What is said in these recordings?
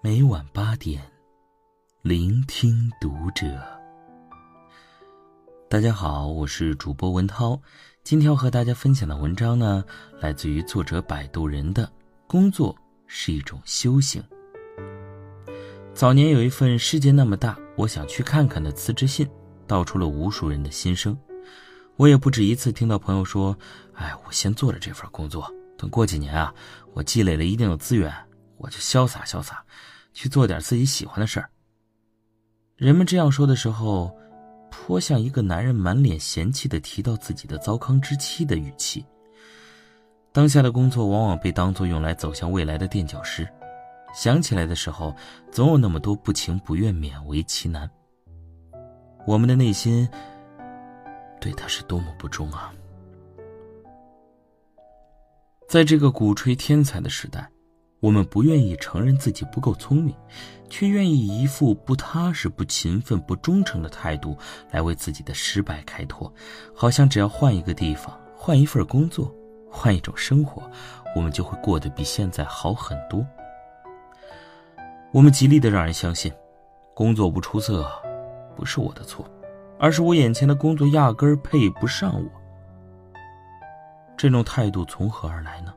每晚八点，聆听读者。大家好，我是主播文涛。今天要和大家分享的文章呢，来自于作者摆渡人的工作是一种修行。早年有一份世界那么大，我想去看看的辞职信，道出了无数人的心声。我也不止一次听到朋友说：“哎，我先做了这份工作，等过几年啊，我积累了一定的资源，我就潇洒潇洒。”去做点自己喜欢的事儿。人们这样说的时候，颇像一个男人满脸嫌弃的提到自己的糟糠之妻的语气。当下的工作往往被当作用来走向未来的垫脚石，想起来的时候，总有那么多不情不愿、勉为其难。我们的内心对他是多么不忠啊！在这个鼓吹天才的时代。我们不愿意承认自己不够聪明，却愿意一副不踏实、不勤奋、不忠诚的态度来为自己的失败开脱，好像只要换一个地方、换一份工作、换一种生活，我们就会过得比现在好很多。我们极力的让人相信，工作不出色，不是我的错，而是我眼前的工作压根儿配不上我。这种态度从何而来呢？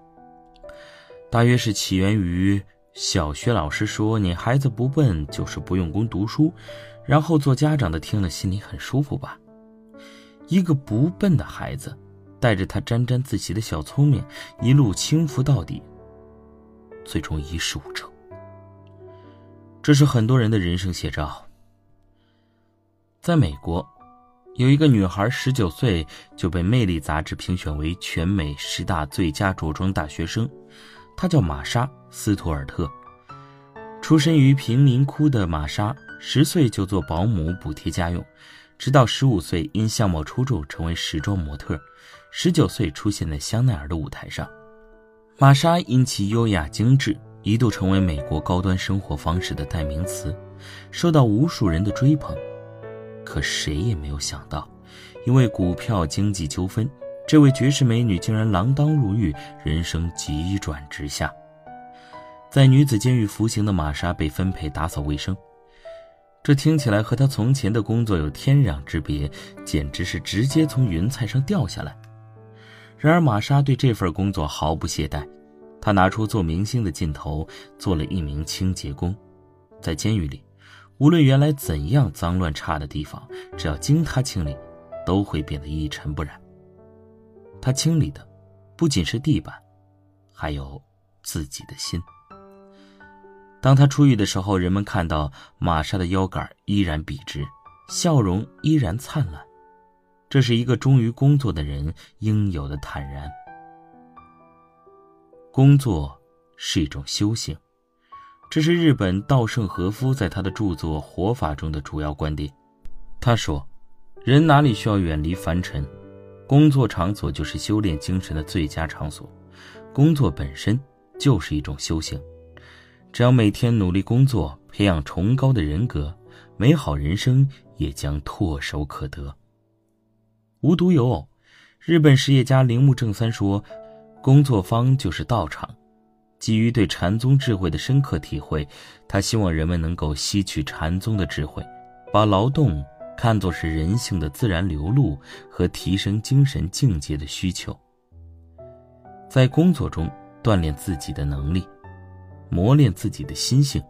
大约是起源于小学老师说：“你孩子不笨，就是不用功读书。”然后做家长的听了心里很舒服吧。一个不笨的孩子，带着他沾沾自喜的小聪明，一路轻浮到底，最终一事无成。这是很多人的人生写照。在美国，有一个女孩，十九岁就被《魅力》杂志评选为全美十大最佳着装大学生。她叫玛莎·斯图尔特，出身于贫民窟的玛莎，十岁就做保姆补贴家用，直到十五岁因相貌出众成为时装模特，十九岁出现在香奈儿的舞台上。玛莎因其优雅精致，一度成为美国高端生活方式的代名词，受到无数人的追捧。可谁也没有想到，因为股票经济纠纷。这位绝世美女竟然锒铛入狱，人生急转直下。在女子监狱服刑的玛莎被分配打扫卫生，这听起来和她从前的工作有天壤之别，简直是直接从云彩上掉下来。然而玛莎对这份工作毫不懈怠，她拿出做明星的劲头，做了一名清洁工。在监狱里，无论原来怎样脏乱差的地方，只要经他清理，都会变得一尘不染。他清理的，不仅是地板，还有自己的心。当他出狱的时候，人们看到玛莎的腰杆依然笔直，笑容依然灿烂。这是一个忠于工作的人应有的坦然。工作是一种修行，这是日本稻盛和夫在他的著作《活法》中的主要观点。他说：“人哪里需要远离凡尘？”工作场所就是修炼精神的最佳场所，工作本身就是一种修行。只要每天努力工作，培养崇高的人格，美好人生也将唾手可得。无独有偶，日本实业家铃木正三说：“工作坊就是道场。”基于对禅宗智慧的深刻体会，他希望人们能够吸取禅宗的智慧，把劳动。看作是人性的自然流露和提升精神境界的需求，在工作中锻炼自己的能力，磨练自己的心性，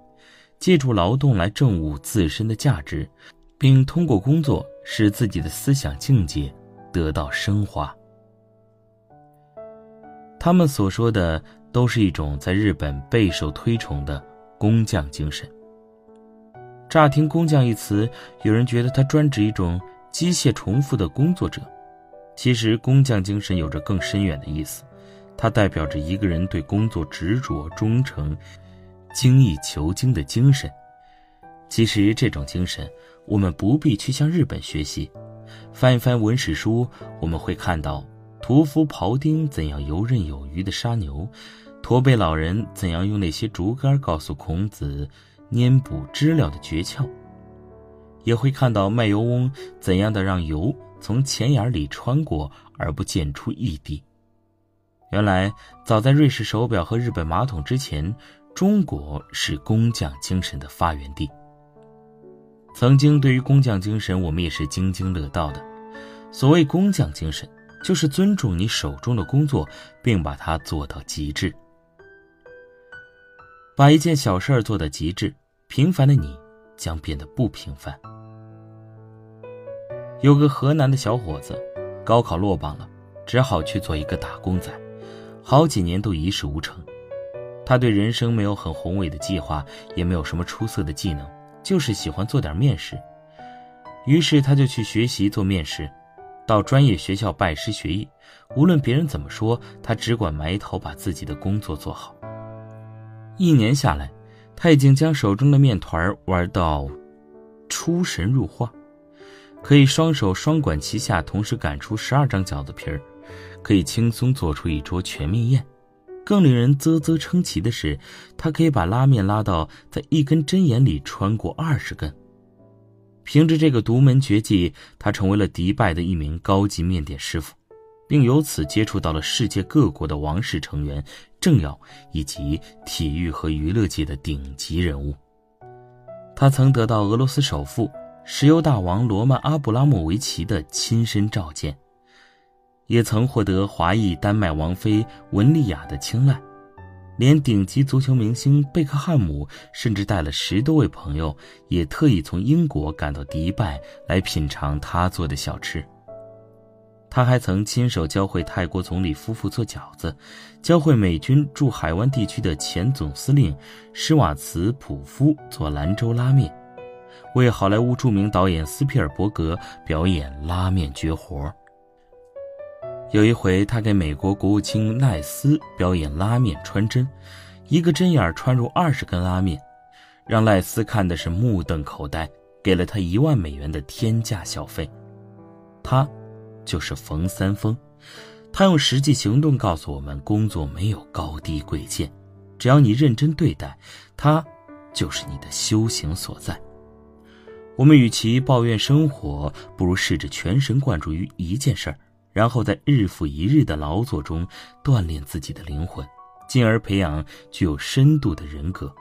借助劳动来证悟自身的价值，并通过工作使自己的思想境界得到升华。他们所说的都是一种在日本备受推崇的工匠精神。乍听“工匠”一词，有人觉得它专指一种机械重复的工作者。其实，工匠精神有着更深远的意思，它代表着一个人对工作执着、忠诚、精益求精的精神。其实，这种精神我们不必去向日本学习，翻一翻文史书，我们会看到屠夫庖丁怎样游刃有余地杀牛，驼背老人怎样用那些竹竿告诉孔子。粘补知了的诀窍，也会看到卖油翁怎样的让油从钱眼里穿过，而不见出一滴。原来，早在瑞士手表和日本马桶之前，中国是工匠精神的发源地。曾经，对于工匠精神，我们也是津津乐道的。所谓工匠精神，就是尊重你手中的工作，并把它做到极致。把一件小事儿做到极致，平凡的你将变得不平凡。有个河南的小伙子，高考落榜了，只好去做一个打工仔。好几年都一事无成，他对人生没有很宏伟的计划，也没有什么出色的技能，就是喜欢做点面食。于是他就去学习做面食，到专业学校拜师学艺。无论别人怎么说，他只管埋头把自己的工作做好。一年下来，他已经将手中的面团玩到出神入化，可以双手双管齐下，同时擀出十二张饺子皮儿。可以轻松做出一桌全面宴，更令人啧啧称奇的是，他可以把拉面拉到在一根针眼里穿过二十根。凭着这个独门绝技，他成为了迪拜的一名高级面点师傅，并由此接触到了世界各国的王室成员、政要以及体育和娱乐界的顶级人物。他曾得到俄罗斯首富、石油大王罗曼·阿布拉莫维奇的亲身召见。也曾获得华裔丹麦王妃文丽雅的青睐，连顶级足球明星贝克汉姆甚至带了十多位朋友，也特意从英国赶到迪拜来品尝他做的小吃。他还曾亲手教会泰国总理夫妇做饺子，教会美军驻海湾地区的前总司令施瓦茨普夫做兰州拉面，为好莱坞著名导演斯皮尔伯格表演拉面绝活。有一回，他给美国国务卿赖斯表演拉面穿针，一个针眼穿入二十根拉面，让赖斯看的是目瞪口呆，给了他一万美元的天价小费。他，就是冯三丰，他用实际行动告诉我们：工作没有高低贵贱，只要你认真对待，它就是你的修行所在。我们与其抱怨生活，不如试着全神贯注于一件事儿。然后在日复一日的劳作中锻炼自己的灵魂，进而培养具有深度的人格。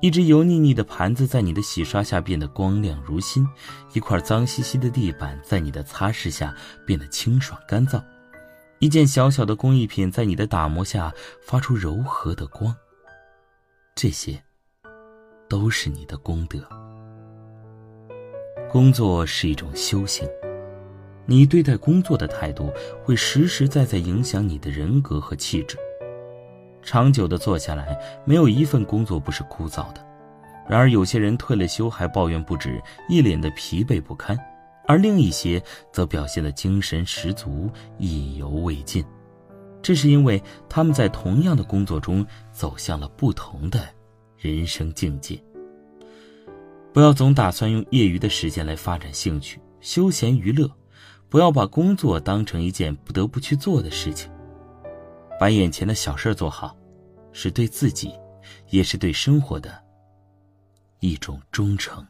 一只油腻腻的盘子在你的洗刷下变得光亮如新，一块脏兮兮的地板在你的擦拭下变得清爽干燥，一件小小的工艺品在你的打磨下发出柔和的光。这些，都是你的功德。工作是一种修行。你对待工作的态度会实实在在影响你的人格和气质。长久的做下来，没有一份工作不是枯燥的。然而，有些人退了休还抱怨不止，一脸的疲惫不堪；而另一些则表现的精神十足，意犹未尽。这是因为他们在同样的工作中走向了不同的人生境界。不要总打算用业余的时间来发展兴趣、休闲娱乐。不要把工作当成一件不得不去做的事情，把眼前的小事做好，是对自己，也是对生活的一种忠诚。